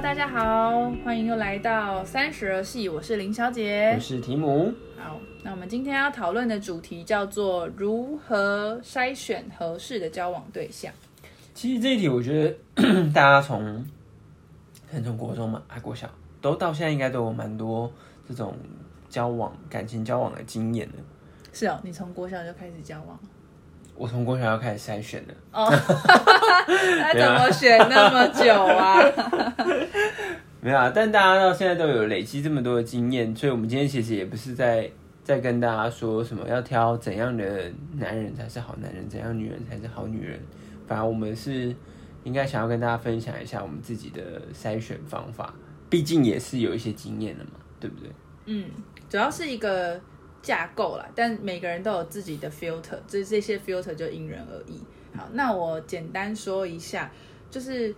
Hello，大家好，欢迎又来到三十而戏，我是林小姐，我是提姆。好，那我们今天要讨论的主题叫做如何筛选合适的交往对象。其实这一题，我觉得 大家从从国中嘛，还国小，都到现在应该都有蛮多这种交往、感情交往的经验的。是哦，你从国小就开始交往？我从国小要开始筛选的。哦，那怎么选那么久啊？没有啊，但大家到现在都有累积这么多的经验，所以我们今天其实也不是在在跟大家说什么要挑怎样的男人才是好男人，怎样女人才是好女人。反而我们是应该想要跟大家分享一下我们自己的筛选方法，毕竟也是有一些经验的嘛，对不对？嗯，主要是一个。架构啦，但每个人都有自己的 filter，这这些 filter 就因人而异。好，那我简单说一下，就是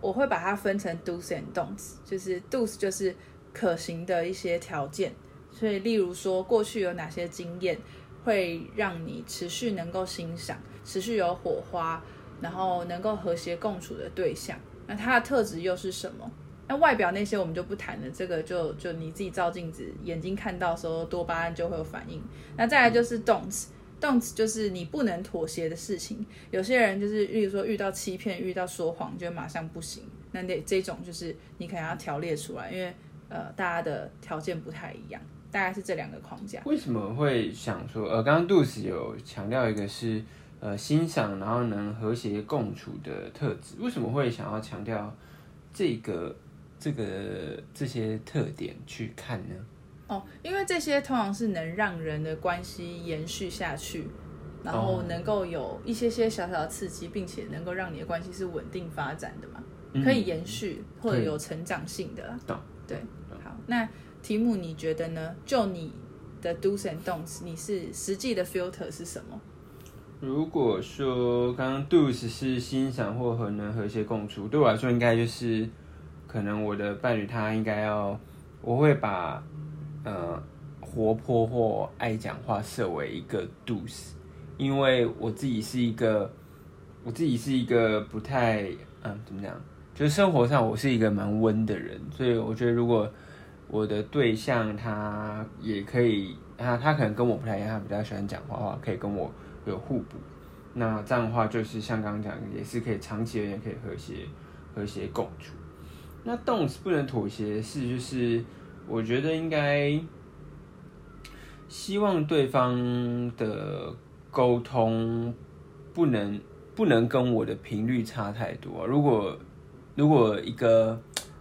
我会把它分成 do's and don'ts，就是 do's 就是可行的一些条件，所以例如说过去有哪些经验会让你持续能够欣赏，持续有火花，然后能够和谐共处的对象，那它的特质又是什么？那外表那些我们就不谈了，这个就就你自己照镜子，眼睛看到时候多巴胺就会有反应。那再来就是 don'ts，don'ts 就是你不能妥协的事情。有些人就是，例如说遇到欺骗、遇到说谎，就马上不行。那那这种就是你可能要条列出来，因为呃大家的条件不太一样，大概是这两个框架。为什么会想说，呃，刚刚杜斯有强调一个是呃欣赏，然后能和谐共处的特质，为什么会想要强调这个？这个这些特点去看呢？哦，因为这些通常是能让人的关系延续下去，然后能够有一些些小小的刺激，并且能够让你的关系是稳定发展的嘛，可以延续或者有成长性的。对，好，那题目你觉得呢？就你的 do's and don'ts，你是实际的 filter 是什么？如果说刚刚 do's 是欣赏或和能和谐共处，对我来说应该就是。可能我的伴侣他应该要，我会把呃活泼或爱讲话设为一个度 s 因为我自己是一个我自己是一个不太嗯怎么讲，就是生活上我是一个蛮温的人，所以我觉得如果我的对象他也可以，他他可能跟我不太一样，他比较喜欢讲话的话，可以跟我有互补，那这样的话就是像刚刚讲，也是可以长期而言可以和谐和谐共处。那动词不能妥协是，就是我觉得应该希望对方的沟通不能不能跟我的频率差太多。如果如果一个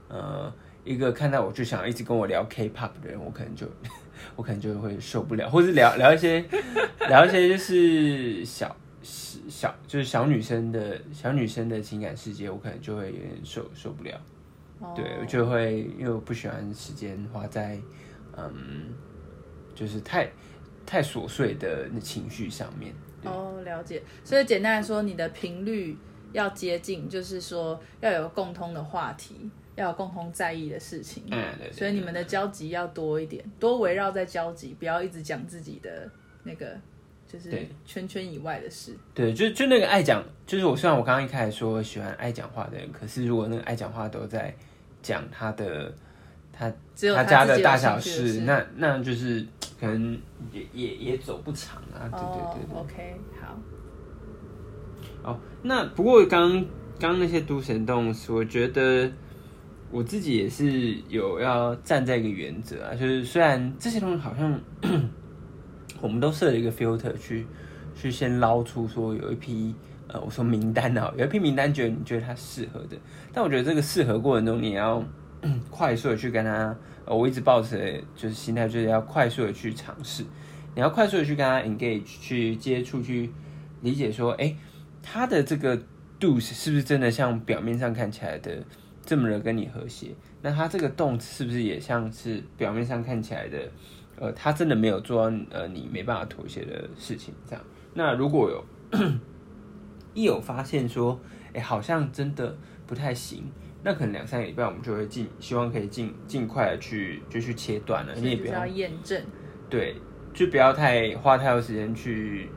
呃一个看到我就想一直跟我聊 K-pop 的人，我可能就 我可能就会受不了，或者聊聊一些聊一些就是小小就是小女生的小女生的情感世界，我可能就会有点受受不了。对，我就会因为我不喜欢时间花在，嗯，就是太太琐碎的情绪上面。哦，了解。所以简单来说，你的频率要接近，就是说要有共通的话题，要有共同在意的事情。嗯，对。所以你们的交集要多一点，多围绕在交集，不要一直讲自己的那个就是圈圈以外的事。对，就就那个爱讲，就是我虽然我刚刚一开始说喜欢爱讲话的人，可是如果那个爱讲话都在。讲他的他他家的大小事，那那就是可能也也也走不长啊。对对对，OK，好。哦，那不过刚刚那些都神动，我觉得我自己也是有要站在一个原则啊，就是虽然这些东西好像 我们都设了一个 filter 去去先捞出说有一批。呃，我说名单啊，有一批名单，觉得你觉得他适合的，但我觉得这个适合过程中，你要 快速的去跟他，我一直抱持就是心态，就是要快速的去尝试，你要快速的去跟他 engage，去接触，去理解说，哎，他的这个 do 是不是真的像表面上看起来的这么的跟你和谐？那他这个动词是不是也像是表面上看起来的，呃，他真的没有做到呃你没办法妥协的事情？这样，那如果有。一有发现说，哎，好像真的不太行，那可能两三个礼拜我们就会尽希望可以尽尽快的去就去切断了，你也不要验证，对，就不要太花太多时间去，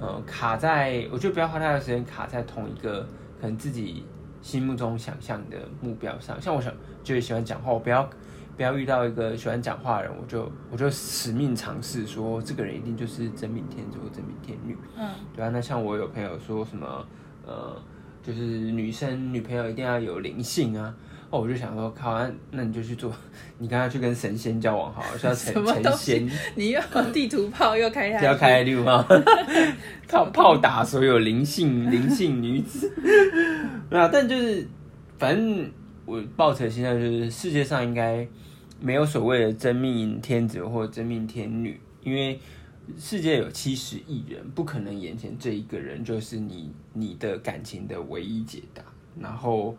呃，卡在，我就不要花太多时间卡在同一个可能自己心目中想象的目标上。像我想就是喜欢讲话，我不要不要遇到一个喜欢讲话的人，我就我就死命尝试说这个人一定就是真命天子或真命天女。嗯，对啊，那像我有朋友说什么呃，就是女生女朋友一定要有灵性啊。哦，我就想说，靠，那那你就去做，你刚刚去跟神仙交往好了，是要 成成仙，你又地图炮又开下要开六号，炮炮打所有灵性灵性女子。没有，但就是反正我抱持的心态就是，世界上应该没有所谓的真命天子或真命天女，因为世界有七十亿人，不可能眼前这一个人就是你你的感情的唯一解答。然后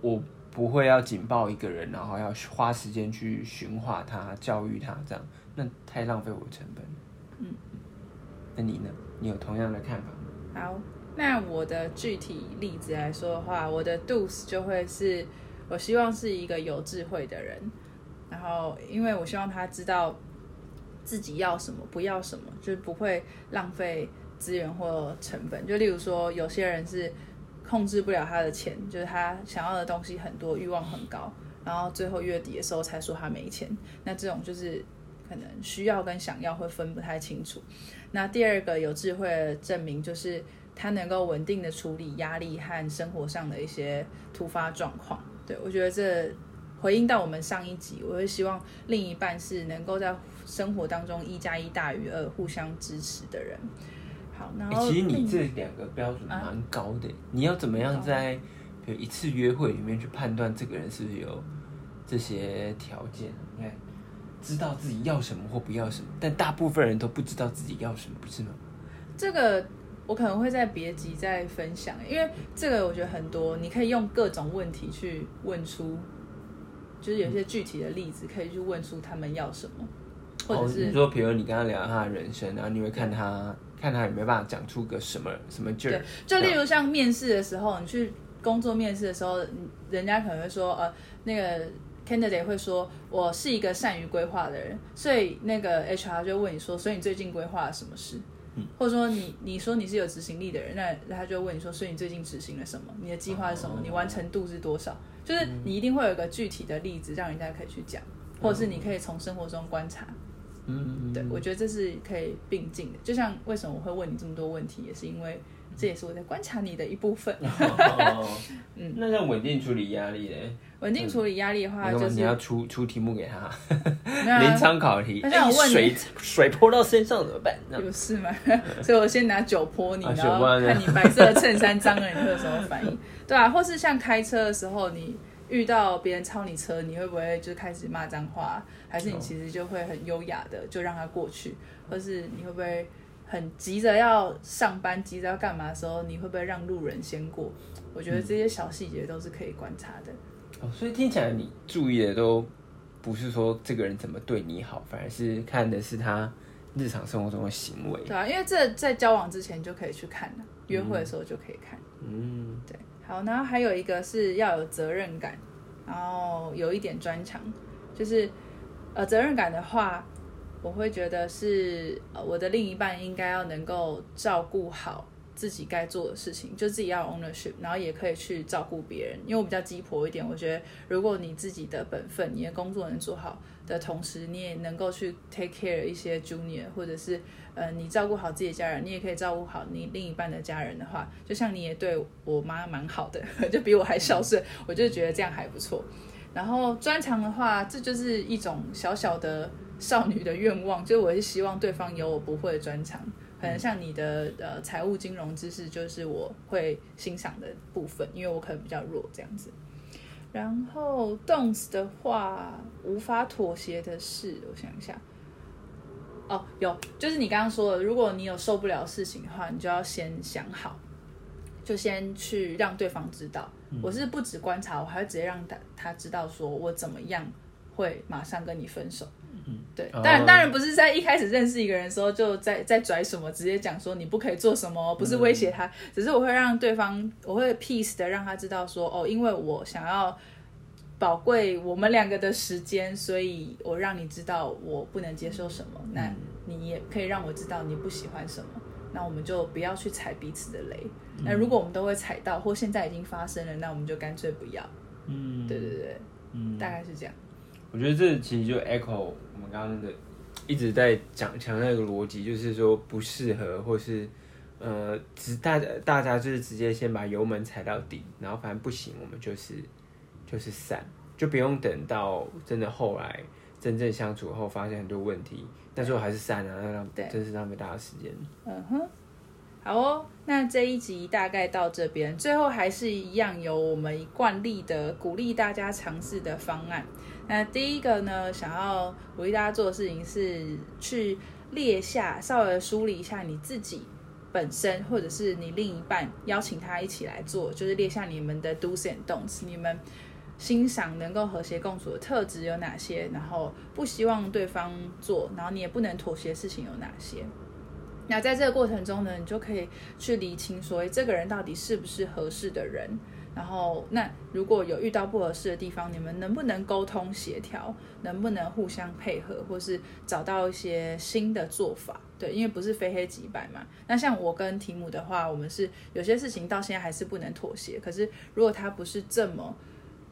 我不会要紧抱一个人，然后要花时间去驯化他、教育他，这样那太浪费我的成本。嗯，那你呢？你有同样的看法吗？好，那我的具体例子来说的话，我的 do's 就会是我希望是一个有智慧的人，然后因为我希望他知道自己要什么，不要什么，就是不会浪费资源或成本。就例如说，有些人是控制不了他的钱，就是他想要的东西很多，欲望很高，然后最后月底的时候才说他没钱，那这种就是可能需要跟想要会分不太清楚。那第二个有智慧的证明就是他能够稳定的处理压力和生活上的一些突发状况。对我觉得这回应到我们上一集，我会希望另一半是能够在生活当中一加一大于二，互相支持的人。好，然后、欸其实你这两个标准蛮高的，你要怎么样在比如一次约会里面去判断这个人是不是有这些条件？你看，知道自己要什么或不要什么，但大部分人都不知道自己要什么，不是吗？这个我可能会在别集再分享，因为这个我觉得很多，你可以用各种问题去问出，就是有些具体的例子可以去问出他们要什么，或者哦、是、你说，比如你跟他聊他的人生，然后你会看他看他有没有办法讲出个什么什么劲儿。对，就例如像面试的时候，你去工作面试的时候，嗯人家可能会说，呃，那个 candidate 会说，我是一个善于规划的人，所以那个 HR 就问你说，所以你最近规划了什么事？或者说你你说你是有执行力的人，那他就问你说，所以你最近执行了什么？你的计划是什么？你完成度是多少？就是你一定会有一个具体的例子，让人家可以去讲，或者是你可以从生活中观察。嗯，对，我觉得这是可以并进的。就像为什么我会问你这么多问题，也是因为这也是我在观察你的一部分。哦 嗯，那像稳定处理压力嘞，稳定处理压力的话，就是你要出出题目给他，临场考题，那像我问水水泼到身上怎么办？有事吗？所以我先拿酒泼你，啊然后看你 白色的衬衫脏了，你会有什么反应？对啊，或是像开车的时候，你遇到别人超你车，你会不会就开始骂脏话？还是你其实就会很优雅的就让他过去？或是你会不会很急着要上班、急着要干嘛的时候，你会不会让路人先过？我觉得这些小细节都是可以观察的。哦，所以听起来你注意的都不是说这个人怎么对你好，反而是看的是他日常生活中的行为。对啊，因为这在交往之前就可以去看了，约会的时候就可以看。嗯，对，好，然后还有一个是要有责任感，然后有一点专长，就是呃责任感的话，我会觉得是呃我的另一半应该要能够照顾好自己该做的事情，就自己要 ownership，然后也可以去照顾别人。因为我比较鸡婆一点，我觉得如果你自己的本分、你的工作能做好的同时，你也能够去 take care 一些 junior，或者是呃你照顾好自己的家人，你也可以照顾好你另一半的家人的话，就像你也对我妈蛮好的，就比我还孝顺，我就觉得这样还不错。然后专长的话，这就是一种小小的少女的愿望，就我是希望对方有我不会的专长，可能像你的呃财务金融知识，就是我会欣赏的部分，因为我可能比较弱这样子。然后 don'ts 的话，无法妥协的事，我想一下。哦，有，就是你刚刚说的，如果你有受不了事情的话，你就要先想好，就先去让对方知道。我是不止观察，我还会直接让他他知道，说我怎么样会马上跟你分手。对，哦。当然当然不是在一开始认识一个人的时候就在在拽什么，直接讲说你不可以做什么，不是威胁他，只是我会让对方，我会 peace 的让他知道说，哦，因为我想要宝贵我们两个的时间，所以我让你知道我不能接受什么，那你也可以让我知道你不喜欢什么，那我们就不要去踩彼此的雷。那如果我们都会踩到，或现在已经发生了，那我们就干脆不要。嗯，对对对，嗯，大概是这样。我觉得这其实就 echo 我们刚刚的一直在讲强调一个逻辑，就是说不适合，或是呃，直大大家就是直接先把油门踩到底，然后反正不行，我们就是就是散，就不用等到真的后来真正相处后发现很多问题，那时候还是散啊，那真是浪费大家时间。嗯哼，好哦，那这一集大概到这边，最后还是一样有我们惯例的鼓励大家尝试的方案。那第一个呢，想要鼓励大家做的事情是去列下，稍微梳理一下你自己本身，或者是你另一半邀请他一起来做，就是列下你们的 do's and don'ts，你们欣赏能够和谐共处的特质有哪些，然后不希望对方做，然后你也不能妥协的事情有哪些。那在这个过程中呢，你就可以去理清说，诶这个人到底是不是合适的人。然后，那如果有遇到不合适的地方，你们能不能沟通协调？能不能互相配合，或是找到一些新的做法？对，因为不是非黑即白嘛。那像我跟提姆的话，我们是有些事情到现在还是不能妥协。可是如果他不是这么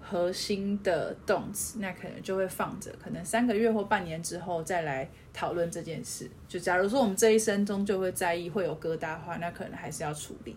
核心的动词，那可能就会放着，可能三个月或半年之后再来讨论这件事。就假如说我们这一生中就会在意会有疙瘩的话，那可能还是要处理。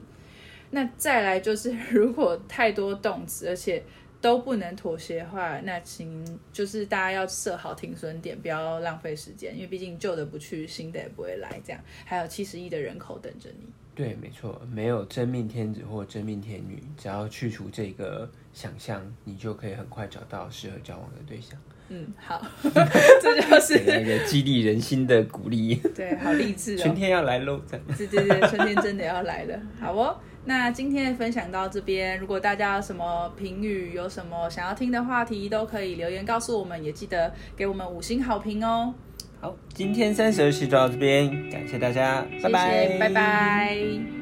那再来就是，如果太多动词，而且都不能妥协的话，那请就是大家要设好停损点，不要浪费时间，因为毕竟旧的不去，新的也不会来。这样还有七十亿的人口等着你。对，没错，没有真命天子或真命天女，只要去除这个想象，你就可以很快找到适合交往的对象。嗯，好，这就是那个激励人心的鼓励。对，好励志哦。春天要来喽！对对对，春天真的要来了。好哦，那今天的分享到这边，如果大家有什么评语，有什么想要听的话题，都可以留言告诉我们，也记得给我们五星好评哦。好，今天三十二期就到这边，感谢大家，拜拜，拜拜。